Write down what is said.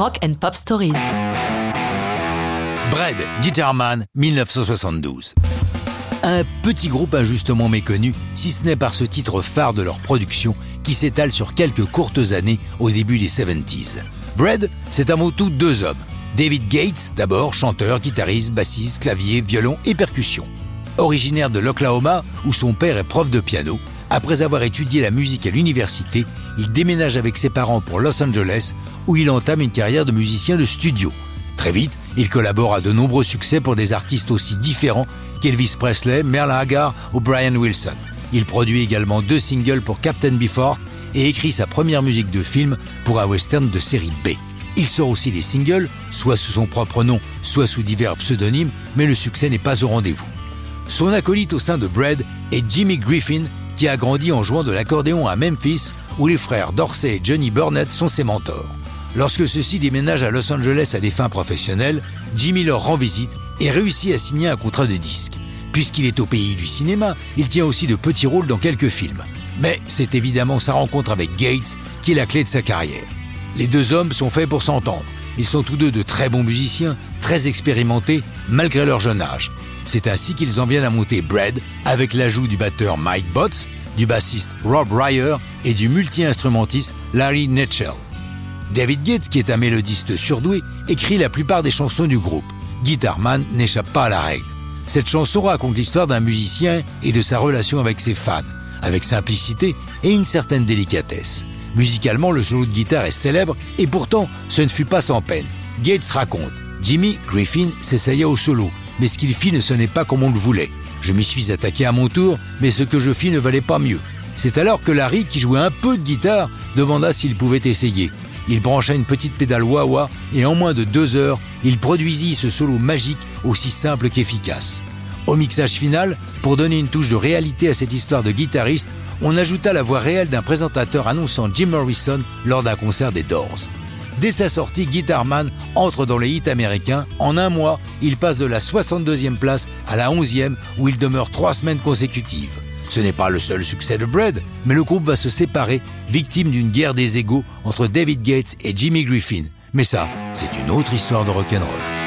Rock and Pop Stories. Bread, Guitarman, 1972. Un petit groupe injustement méconnu, si ce n'est par ce titre phare de leur production qui s'étale sur quelques courtes années au début des 70s. Bread, c'est avant tout deux hommes. David Gates, d'abord chanteur, guitariste, bassiste, clavier, violon et percussion. Originaire de l'Oklahoma, où son père est prof de piano, après avoir étudié la musique à l'université, il déménage avec ses parents pour Los Angeles, où il entame une carrière de musicien de studio. Très vite, il collabore à de nombreux succès pour des artistes aussi différents qu'Elvis Presley, Merle Haggard ou Brian Wilson. Il produit également deux singles pour Captain Beefheart et écrit sa première musique de film pour un western de série B. Il sort aussi des singles, soit sous son propre nom, soit sous divers pseudonymes, mais le succès n'est pas au rendez-vous. Son acolyte au sein de Bread est Jimmy Griffin, qui a grandi en jouant de l'accordéon à Memphis, où les frères Dorsey et Johnny Burnett sont ses mentors. Lorsque ceux-ci déménagent à Los Angeles à des fins professionnelles, Jimmy leur rend visite et réussit à signer un contrat de disque. Puisqu'il est au pays du cinéma, il tient aussi de petits rôles dans quelques films. Mais c'est évidemment sa rencontre avec Gates qui est la clé de sa carrière. Les deux hommes sont faits pour s'entendre. Ils sont tous deux de très bons musiciens, très expérimentés, malgré leur jeune âge. C'est ainsi qu'ils en viennent à monter Bread avec l'ajout du batteur Mike Botts, du bassiste Rob Ryer et du multi-instrumentiste Larry Netchell. David Gates, qui est un mélodiste surdoué, écrit la plupart des chansons du groupe. Guitarman n'échappe pas à la règle. Cette chanson raconte l'histoire d'un musicien et de sa relation avec ses fans, avec simplicité et une certaine délicatesse. Musicalement, le solo de guitare est célèbre et pourtant, ce ne fut pas sans peine. Gates raconte Jimmy Griffin s'essaya au solo, mais ce qu'il fit ne sonnait pas comme on le voulait. Je m'y suis attaqué à mon tour, mais ce que je fis ne valait pas mieux. C'est alors que Larry, qui jouait un peu de guitare, demanda s'il pouvait essayer. Il brancha une petite pédale wah-wah et en moins de deux heures, il produisit ce solo magique aussi simple qu'efficace. Au mixage final, pour donner une touche de réalité à cette histoire de guitariste, on ajouta la voix réelle d'un présentateur annonçant Jim Morrison lors d'un concert des Doors. Dès sa sortie, Guitarman entre dans les hits américains. En un mois, il passe de la 62e place à la 11e où il demeure trois semaines consécutives. Ce n'est pas le seul succès de Bread, mais le groupe va se séparer, victime d'une guerre des égaux entre David Gates et Jimmy Griffin. Mais ça, c'est une autre histoire de rock'n'roll.